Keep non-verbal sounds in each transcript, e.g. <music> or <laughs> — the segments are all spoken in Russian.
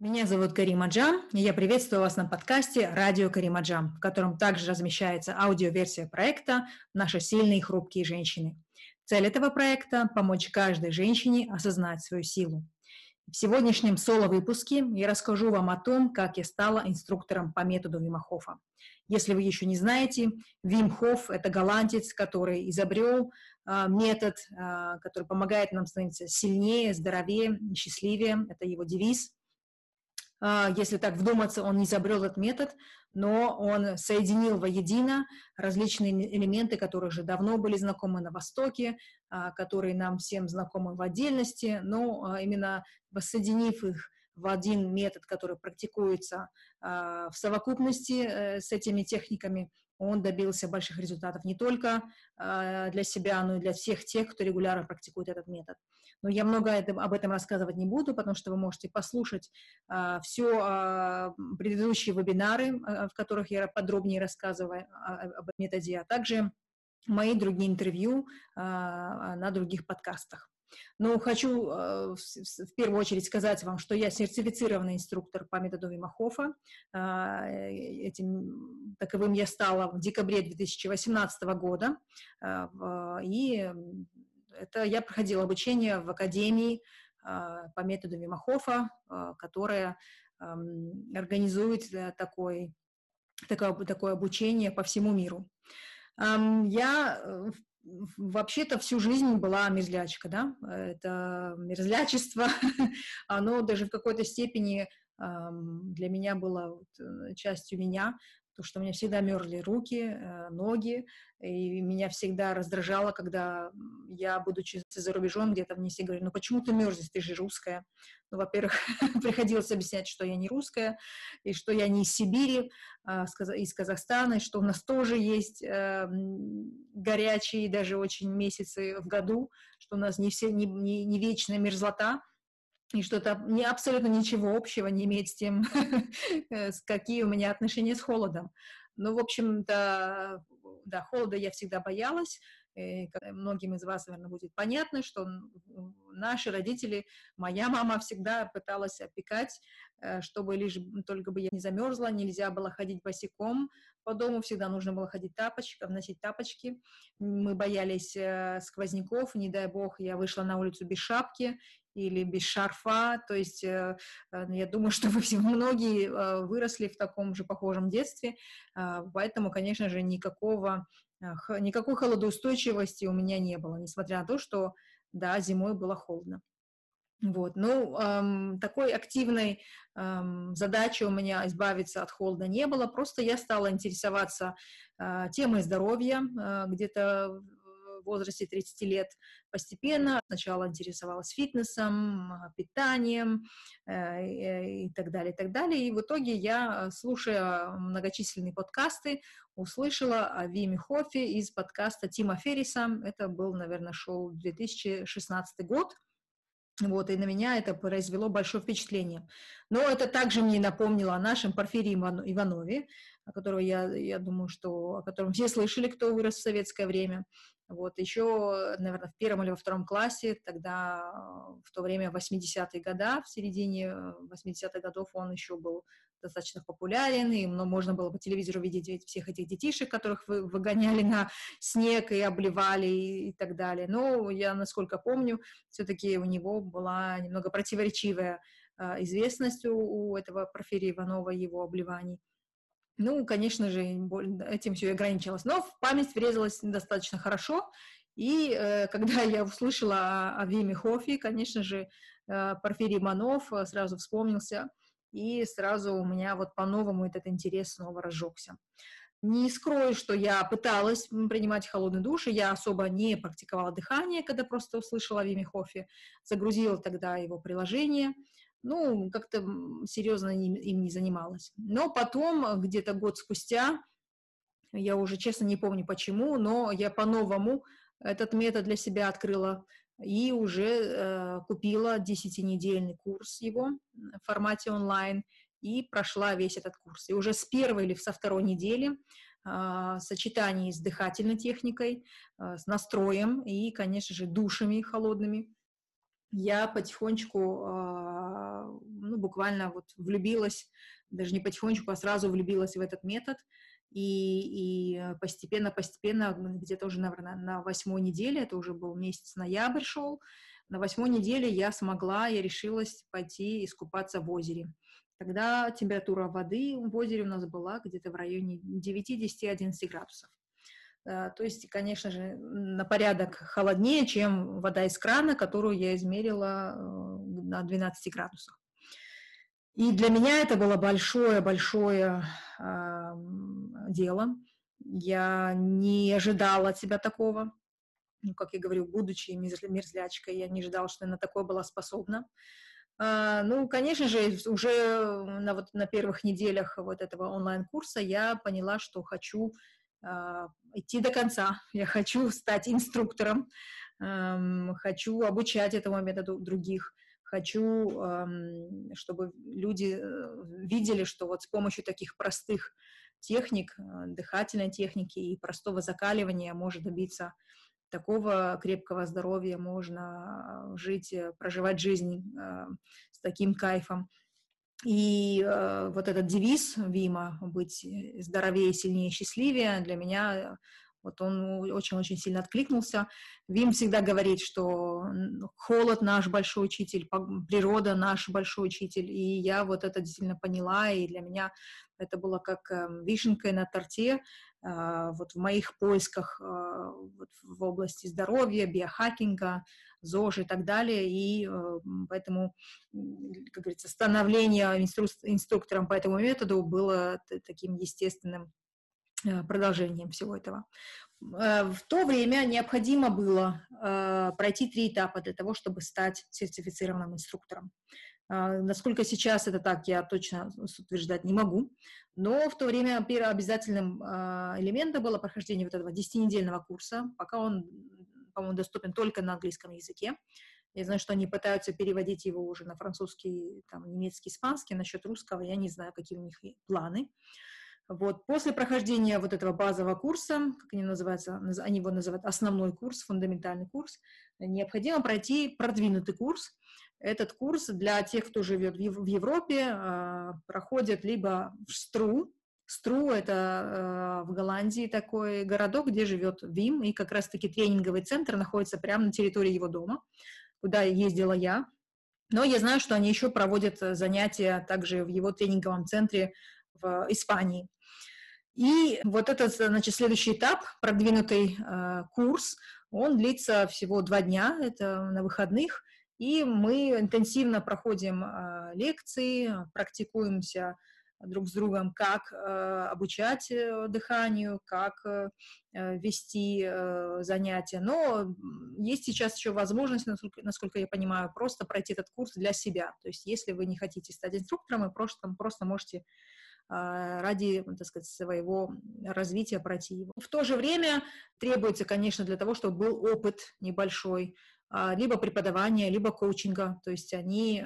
Меня зовут Карима Джам, и я приветствую вас на подкасте «Радио Карима Джам», в котором также размещается аудиоверсия проекта «Наши сильные и хрупкие женщины». Цель этого проекта – помочь каждой женщине осознать свою силу. В сегодняшнем соло-выпуске я расскажу вам о том, как я стала инструктором по методу Вимахофа. Если вы еще не знаете, Вим Хоф – это голландец, который изобрел э, метод, э, который помогает нам становиться сильнее, здоровее, счастливее. Это его девиз – а, если так вдуматься, он не изобрел этот метод, но он соединил воедино различные элементы, которые уже давно были знакомы на Востоке, а, которые нам всем знакомы в отдельности, но а, именно воссоединив их в один метод, который практикуется в совокупности э, с этими техниками, он добился больших результатов не только для себя, но и для всех тех, кто регулярно практикует этот метод. Но я много об этом рассказывать не буду, потому что вы можете послушать а, все а, предыдущие вебинары, а, в которых я подробнее рассказываю об методе, а также мои другие интервью а, на других подкастах. Но хочу э, в первую очередь сказать вам, что я сертифицированный инструктор по методу Вимахофа. Э, этим таковым я стала в декабре 2018 года. Э, и это я проходила обучение в академии а, по методу Вимахофа, а, которая организует э, такой, такое, такое обучение по всему миру. Я э, вообще-то всю жизнь была мерзлячка, да, это мерзлячество, <laughs> оно даже в какой-то степени для меня было э, частью меня, то что у меня всегда мерзли руки, ноги, и меня всегда раздражало, когда я, будучи за рубежом, где-то мне все говорили, ну почему ты мерзнешь, ты же русская. Ну, во-первых, <laughs> приходилось объяснять, что я не русская, и что я не из Сибири, а из Казахстана, и что у нас тоже есть э, горячие даже очень месяцы в году, что у нас не, все, не, не, не вечная мерзлота, и что это не, абсолютно ничего общего не имеет с тем, <laughs> э, какие у меня отношения с холодом. Ну, в общем-то, да, холода я всегда боялась. И многим из вас, наверное, будет понятно, что наши родители, моя мама всегда пыталась опекать, э, чтобы лишь только бы я не замерзла, нельзя было ходить босиком по дому, всегда нужно было ходить тапочком, носить тапочки. Мы боялись э, сквозняков, не дай бог, я вышла на улицу без шапки, или без шарфа. То есть э, э, я думаю, <laughs> что вы все многие э, выросли в таком же похожем детстве, а, поэтому, конечно же, никакого, никакой холодоустойчивости у меня не было, несмотря на то, что, да, зимой было холодно. Вот, ну, эм, такой активной эм, задачи у меня избавиться от холода не было, просто я стала интересоваться э, темой здоровья, э, где-то возрасте 30 лет постепенно. Сначала интересовалась фитнесом, питанием э, и так далее, и так далее. И в итоге я, слушая многочисленные подкасты, услышала о Виме Хофе из подкаста Тима Ферриса. Это был, наверное, шоу 2016 год. Вот, и на меня это произвело большое впечатление. Но это также мне напомнило о нашем Порфирии Иванове, о котором я, я думаю, что, о котором все слышали, кто вырос в советское время. Вот, еще, наверное, в первом или во втором классе, тогда, в то время, 80-е годы, в середине 80-х годов он еще был достаточно популярен, и можно было по телевизору видеть всех этих детишек, которых вы выгоняли на снег и обливали и, и так далее. Но я, насколько помню, все-таки у него была немного противоречивая э, известность у, у этого Порфирия Иванова, его обливаний. Ну, конечно же, этим все ограничилось. Но в память врезалась достаточно хорошо. И э, когда <laughs> я услышала о, о Виме Хофе, конечно же, э, Порфирий Манов э, сразу вспомнился, и сразу у меня вот по-новому этот интерес снова разжегся. Не скрою, что я пыталась принимать холодный душ, и я особо не практиковала дыхание, когда просто услышала о Виме Хофе, загрузила тогда его приложение, ну, как-то серьезно им не занималась. Но потом, где-то год спустя, я уже честно не помню почему, но я по-новому этот метод для себя открыла и уже э, купила 10-недельный курс его в формате онлайн и прошла весь этот курс. И уже с первой или со второй недели э, в сочетании с дыхательной техникой, э, с настроем и, конечно же, душами холодными, я потихонечку, а, ну, буквально вот влюбилась, даже не потихонечку, а сразу влюбилась в этот метод, и, и постепенно-постепенно, где-то уже, наверное, на восьмой неделе, это уже был месяц ноябрь шел, на восьмой неделе я смогла, я решилась пойти искупаться в озере. Тогда температура воды в озере у нас была где-то в районе 9-10-11 градусов. Э, то есть, конечно же, на порядок холоднее, чем вода из крана, которую я измерила э, на 12 градусах. И для меня это было большое-большое э, дело. Я не ожидала от себя такого. Ну, как я говорю, будучи мерзлячкой, я не ожидала, что я на такое была способна. А, ну, конечно же, уже на, вот, на первых неделях вот этого онлайн-курса я поняла, что хочу идти до конца, <laughs> я хочу стать инструктором, хочу обучать этому методу других, хочу, чтобы люди э, видели, что вот с помощью таких простых техник, э, дыхательной техники и простого закаливания можно добиться такого крепкого здоровья, можно жить, э, проживать жизнь с таким кайфом. И э, вот этот девиз Вима «быть здоровее, сильнее, счастливее» для меня вот он очень-очень сильно откликнулся. Вим всегда говорит, что холод наш большой учитель, природа наш большой учитель, и я вот это действительно поняла, и для меня это было как эм, вишенкой на торте, а, вот в моих поисках а, вот в области здоровья, биохакинга, ЗОЖ и так далее, и э, поэтому, как говорится, становление инстру- инструктором по этому методу было таким естественным э, продолжением всего этого. Э, в то время необходимо было пройти три этапа для того, чтобы стать сертифицированным инструктором. Насколько сейчас это так, я точно утверждать не могу. Но в то время обязательным элементом было прохождение вот этого 10-недельного курса, пока он, по-моему, доступен только на английском языке. Я знаю, что они пытаются переводить его уже на французский, там, немецкий, испанский. Насчет русского я не знаю, какие у них планы. Вот. После прохождения вот этого базового курса, как они называются, они его называют основной курс, фундаментальный курс, необходимо пройти продвинутый курс, этот курс для тех, кто живет в Европе, а, проходит либо в Стру. Стру — это а, в Голландии такой городок, где живет Вим, и как раз-таки тренинговый центр находится прямо на территории его дома, куда ездила я. Но я знаю, что они еще проводят занятия также в его тренинговом центре в Испании. И вот этот, значит, следующий этап, продвинутый э, курс, он длится всего два дня, это на выходных, и мы интенсивно проходим э, лекции, практикуемся друг с другом, как э, обучать э, дыханию, как э, вести занятия. Но есть сейчас еще возможность, насколько, насколько я понимаю, просто пройти этот курс для себя. То есть если вы не хотите стать инструктором, вы просто, просто можете ради, так сказать, своего развития пройти его. В то же время требуется, конечно, для того, чтобы был опыт небольшой, а, либо преподавания, либо коучинга. То есть они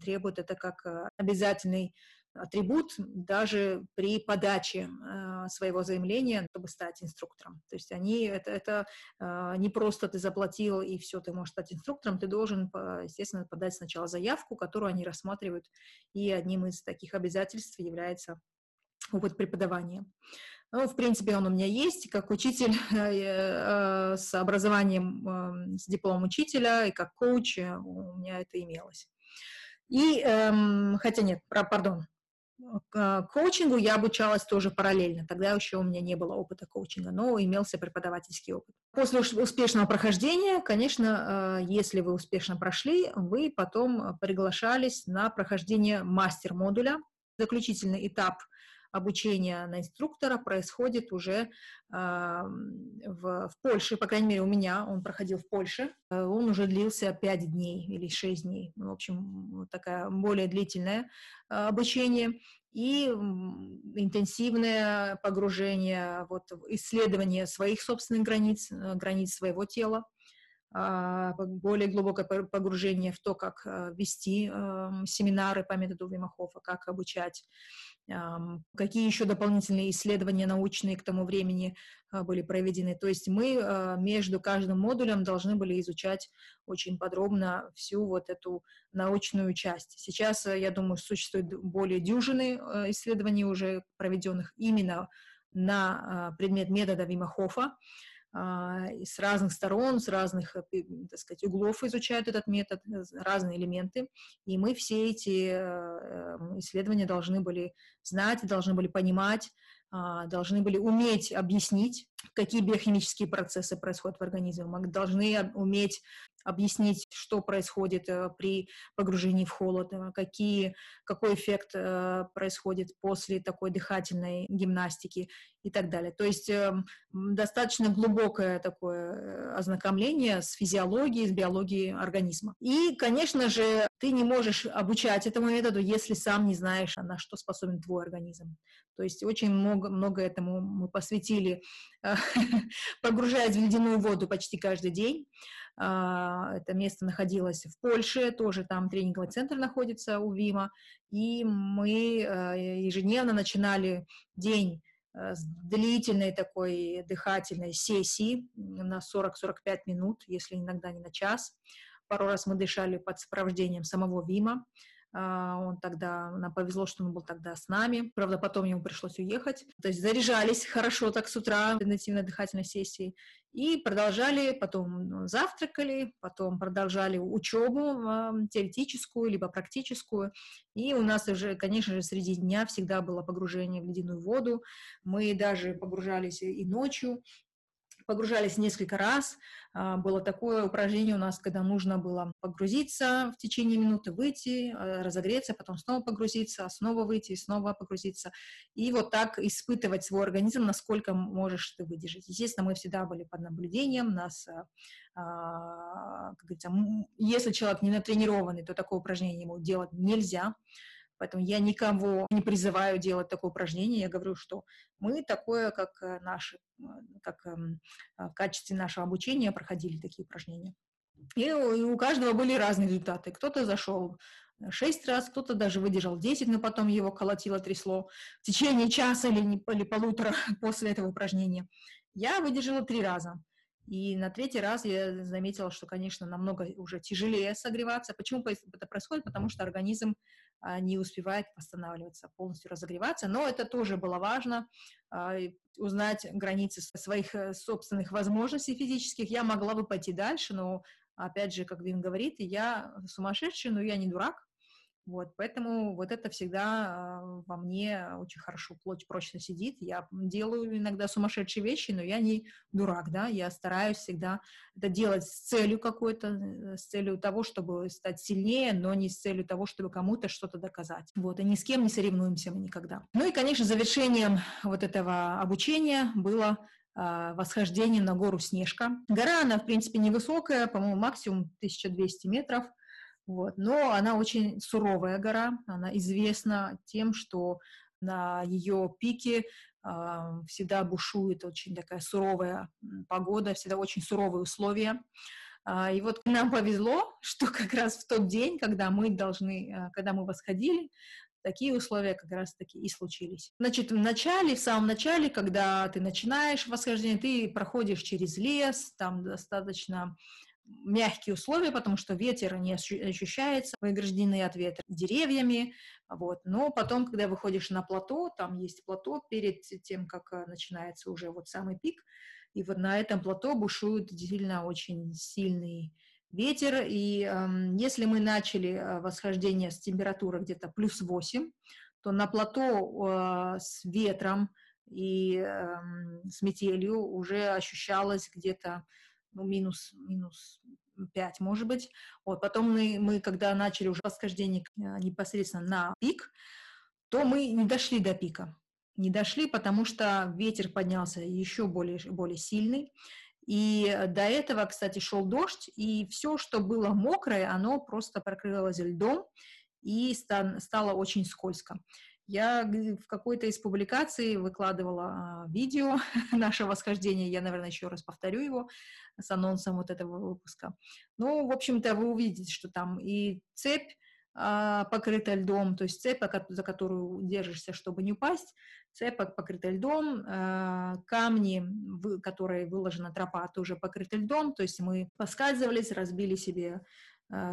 требуют это как обязательный атрибут даже при подаче э, своего заявления, чтобы стать инструктором. То есть они, это, это э, не просто ты заплатил и все, ты можешь стать инструктором, ты должен, естественно, подать сначала заявку, которую они рассматривают, и одним из таких обязательств является опыт преподавания. Ну, в принципе, он у меня есть, как учитель <laughs> э, с образованием, эм, с дипломом учителя, и как коуч э, у меня это имелось. И, эм, хотя нет, пардон, к коучингу я обучалась тоже параллельно. Тогда еще у меня не было опыта коучинга, но имелся преподавательский опыт. После успешного прохождения, конечно, э, если вы успешно прошли, вы потом приглашались на прохождение мастер-модуля. Заключительный этап обучение на инструктора происходит уже э, в, в Польше, по крайней мере, у меня он проходил в Польше. Э, он уже длился 5 дней или 6 дней. В общем, такая более длительное э, обучение и интенсивное погружение вот, исследование своих собственных границ, э, границ своего тела, а, более глубокое погружение в то, как э, вести эм, семинары по методу Вимахофа, как обучать, какие еще дополнительные исследования научные к тому времени э, были проведены. То есть мы э, между каждым модулем должны были изучать очень подробно всю вот эту научную часть. Сейчас, я думаю, существует более дюжины исследований уже проведенных именно на предмет метода Вимахофа. А, с разных сторон, с разных, э, так сказать, углов изучают этот метод, э, разные элементы, и мы все эти э, исследования должны были знать, должны были понимать, а, должны были уметь объяснить, какие биохимические процессы происходят в организме, мы должны уметь объяснить, что происходит э, при погружении в холод, э, какие, какой эффект э, происходит после такой дыхательной гимнастики и так далее. То есть достаточно глубокое такое ознакомление с физиологией, с биологией организма. И, конечно же, ты не можешь обучать этому методу, если сам не знаешь, на что способен твой организм. То есть очень много, много этому мы посвятили, <laughs> погружаясь в ледяную воду почти каждый день. А, это место находилось в Польше, тоже там тренинговый центр находится у ВИМа, и мы э, ежедневно начинали день э, с длительной такой дыхательной сессии на 40-45 минут, если иногда не на час. Пару раз мы дышали под сопровождением самого ВИМа, а, он тогда, нам повезло, что он был тогда с нами. Правда, потом ему пришлось уехать. То есть заряжались хорошо так с утра интенсивной дыхательной сессии. И продолжали, потом завтракали, потом продолжали учебу теоретическую, либо практическую. И у нас уже, конечно же, среди дня всегда было погружение в ледяную воду. Мы даже погружались и ночью, погружались несколько раз. А, было такое упражнение у нас, когда нужно было погрузиться в течение минуты, выйти, а, разогреться, потом снова погрузиться, снова выйти, снова погрузиться. И вот так испытывать свой организм, насколько можешь ты выдержать. Естественно, мы всегда были под наблюдением, нас а, как говорится, если человек не натренированный, то такое упражнение ему делать нельзя. Поэтому я никого не призываю делать такое упражнение. Я говорю, что мы такое, как э, наши, э, как эм, в качестве нашего обучения проходили такие упражнения. И у каждого были разные результаты. Кто-то зашел шесть раз, кто-то даже выдержал 10, но потом его колотило, трясло в течение часа или, не, или полутора <laughs> после этого упражнения. Я выдержала три раза. И на третий раз я заметила, что, конечно, намного уже тяжелее согреваться. Почему это происходит? Потому что организм не успевает восстанавливаться, полностью разогреваться. Но это тоже было важно, а, узнать границы своих э, собственных возможностей физических. Я могла бы пойти дальше, но, опять же, как Вин говорит, я сумасшедший, но я не дурак. Вот, поэтому вот это всегда э, во мне очень хорошо, плоть прочно сидит. Я делаю иногда сумасшедшие вещи, но я не дурак, да, я стараюсь всегда это делать с целью какой-то, э, с целью того, чтобы стать сильнее, но не с целью того, чтобы кому-то что-то доказать. Вот, и ни с кем не соревнуемся мы никогда. Ну и, конечно, завершением вот этого обучения было э, восхождение на гору Снежка. Гора, она, в принципе, невысокая, по-моему, максимум 1200 метров – вот. Но она очень суровая гора, она известна тем, что на ее пике э, всегда бушует очень такая суровая погода, всегда очень суровые условия. Э, и вот нам повезло, <laughs> что как раз в тот день, когда мы должны, э, когда мы восходили, такие условия как раз-таки и случились. Значит, в начале, в самом начале, когда ты начинаешь восхождение, ты проходишь через лес, там достаточно мягкие условия, потому что ветер не ощущается, вы ограждены от ветра деревьями, вот. Но потом, когда выходишь на плато, там есть плато перед тем, как э, начинается уже вот самый пик, и вот на этом плато бушует действительно очень сильный ветер, и э, если мы начали э, восхождение с температуры где-то плюс 8, то на плато э, с ветром и э, с метелью уже ощущалось где-то ну, минус, минус 5, может быть. Вот, потом мы, мы, когда начали уже восхождение э, непосредственно на пик, то мы не дошли до пика. Не дошли, потому что ветер поднялся еще более, более сильный. И до этого, кстати, шел дождь, и все, что было мокрое, оно просто прокрылось льдом и стало очень скользко. Я в какой-то из публикаций выкладывала а, видео <laughs> нашего восхождения, я, наверное, еще раз повторю его с анонсом вот этого выпуска. Ну, в общем-то, вы увидите, что там и цепь а, покрыта льдом, то есть цепь, за которую держишься, чтобы не упасть, цепь покрыта льдом, а, камни, которые выложена тропа, тоже покрыты льдом, то есть мы поскальзывались, разбили себе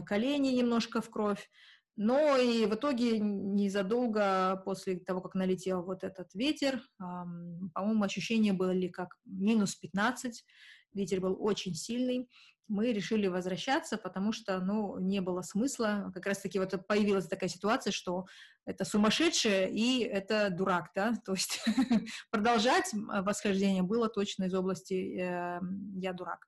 колени немножко в кровь, но и в итоге незадолго после того, как налетел вот этот ветер, по-моему, ощущения были как минус 15, ветер был очень сильный, мы решили возвращаться, потому что, ну, не было смысла. Как раз-таки вот появилась такая ситуация, что это сумасшедшее и это дурак, да, <laughs> то есть <laughs> продолжать восхождение было точно из области э, «я дурак».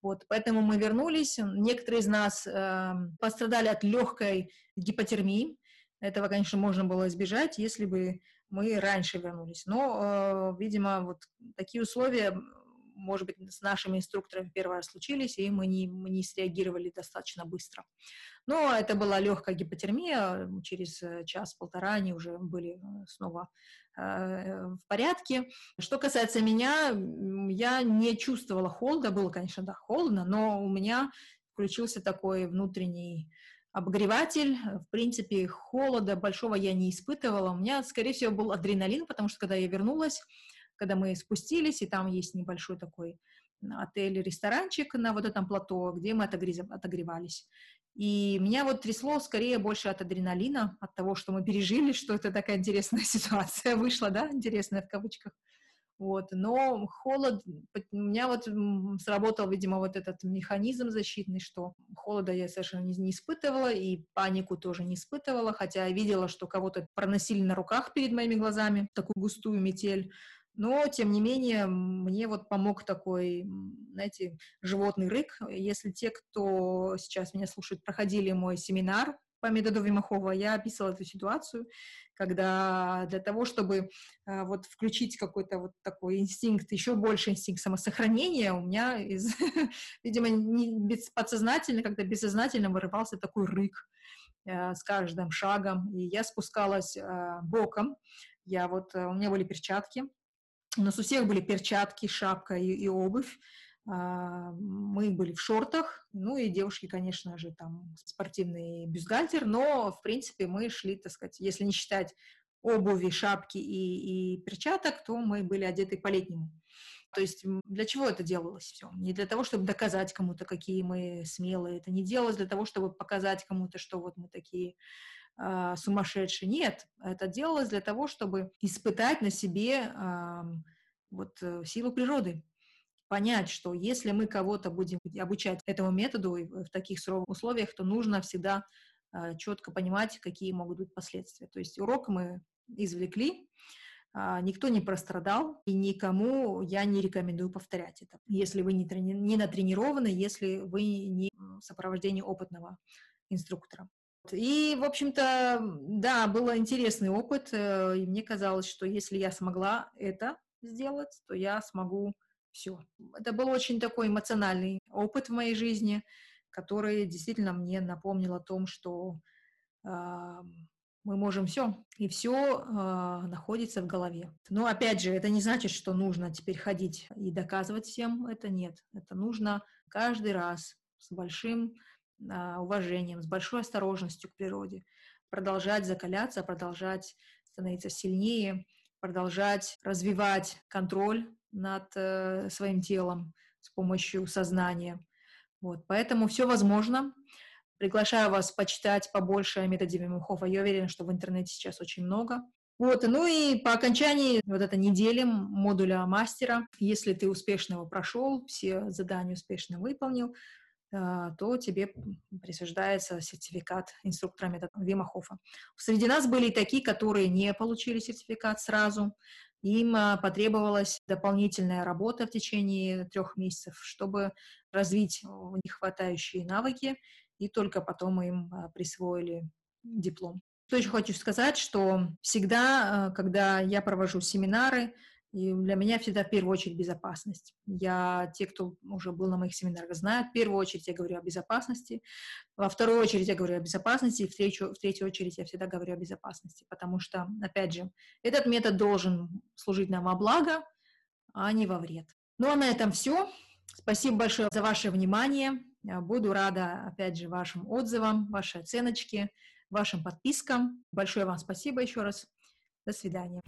Вот, поэтому мы вернулись. Некоторые из нас э, пострадали от легкой гипотермии. Этого, конечно, можно было избежать, если бы мы раньше вернулись. Но, э, видимо, вот такие условия может быть, с нашими инструкторами первый раз случились, и мы не, мы не среагировали достаточно быстро. Но это была легкая гипотермия, через э, час-полтора они уже были э, снова э, в порядке. Что касается меня, я не чувствовала холода, было, конечно, да, холодно, но у меня включился такой внутренний обогреватель. В принципе, холода большого я не испытывала. У меня, скорее всего, был адреналин, потому что когда я вернулась, когда мы спустились, и там есть небольшой такой отель-ресторанчик на вот этом плато, где мы отогревались. И меня вот трясло скорее больше от адреналина, от того, что мы пережили, <laughs> что это такая интересная <laughs> ситуация вышла, да, интересная в кавычках. Вот, но холод, у меня вот сработал, видимо, вот этот механизм защитный, что холода я совершенно не, не испытывала, и панику тоже не испытывала, хотя я видела, что кого-то проносили на руках перед моими глазами, такую густую метель, но, тем не менее, мне вот помог такой, знаете, животный рык. Если те, кто сейчас меня слушает, проходили мой семинар по методу Вимахова, я описывала эту ситуацию, когда для того, чтобы а, вот включить какой-то вот такой инстинкт, еще больше инстинкт самосохранения, у меня, из, <laughs> видимо, не без, подсознательно, когда бессознательно вырывался такой рык э, с каждым шагом, и я спускалась э, боком, я вот, э, у меня были перчатки, у нас у всех были перчатки, шапка и, и обувь. А, мы были в шортах, ну и девушки, конечно же, там спортивный бюстгальтер, но, в принципе, мы шли, так сказать, если не считать обуви, шапки и, и перчаток, то мы были одеты по-летнему. То есть для чего это делалось все? Не для того, чтобы доказать кому-то, какие мы смелые. Это не делалось для того, чтобы показать кому-то, что вот мы такие э, сумасшедшие. Нет, это делалось для того, чтобы испытать на себе вот э, силу природы, понять, что если мы кого-то будем обучать этому методу в таких суровых условиях, то нужно всегда э, четко понимать, какие могут быть последствия. То есть урок мы извлекли, э, никто не прострадал, и никому я не рекомендую повторять это, если вы не, трени- не натренированы, если вы не в сопровождении опытного инструктора. И, в общем-то, да, был интересный опыт, э, и мне казалось, что если я смогла это сделать, то я смогу все. Это был очень такой эмоциональный опыт в моей жизни, который действительно мне напомнил о том, что э, мы можем все, и все э, находится в голове. Но опять же, это не значит, что нужно теперь ходить и доказывать всем это нет. Это нужно каждый раз с большим уважением, с большой осторожностью к природе продолжать закаляться, продолжать становиться сильнее, продолжать развивать контроль над э, своим телом с помощью сознания. Вот, поэтому все возможно. Приглашаю вас почитать побольше о методе Вимухова. Я уверена, что в интернете сейчас очень много. Вот, ну и по окончании вот этой недели модуля мастера, если ты успешно его прошел, все задания успешно выполнил, а, то тебе присуждается сертификат инструктора метода Вимахофа. Среди нас были и такие, которые не получили сертификат сразу. Им а, потребовалась дополнительная работа в течение трех месяцев, чтобы развить у них навыки, и только потом им а, присвоили диплом. Что еще хочу сказать, что всегда, когда я провожу семинары, И для меня всегда в первую очередь безопасность. Я, те, кто уже был на моих семинарах, знают, в первую очередь я говорю о безопасности, во вторую очередь я говорю о безопасности, и в третью, в третью очередь я всегда говорю о безопасности, потому что, опять же, этот метод должен служить нам во благо, а не во вред. Ну а на этом все. Спасибо большое за ваше внимание. Буду рада, опять же, вашим отзывам, вашей оценочке, вашим подпискам. Большое вам спасибо еще раз. До свидания.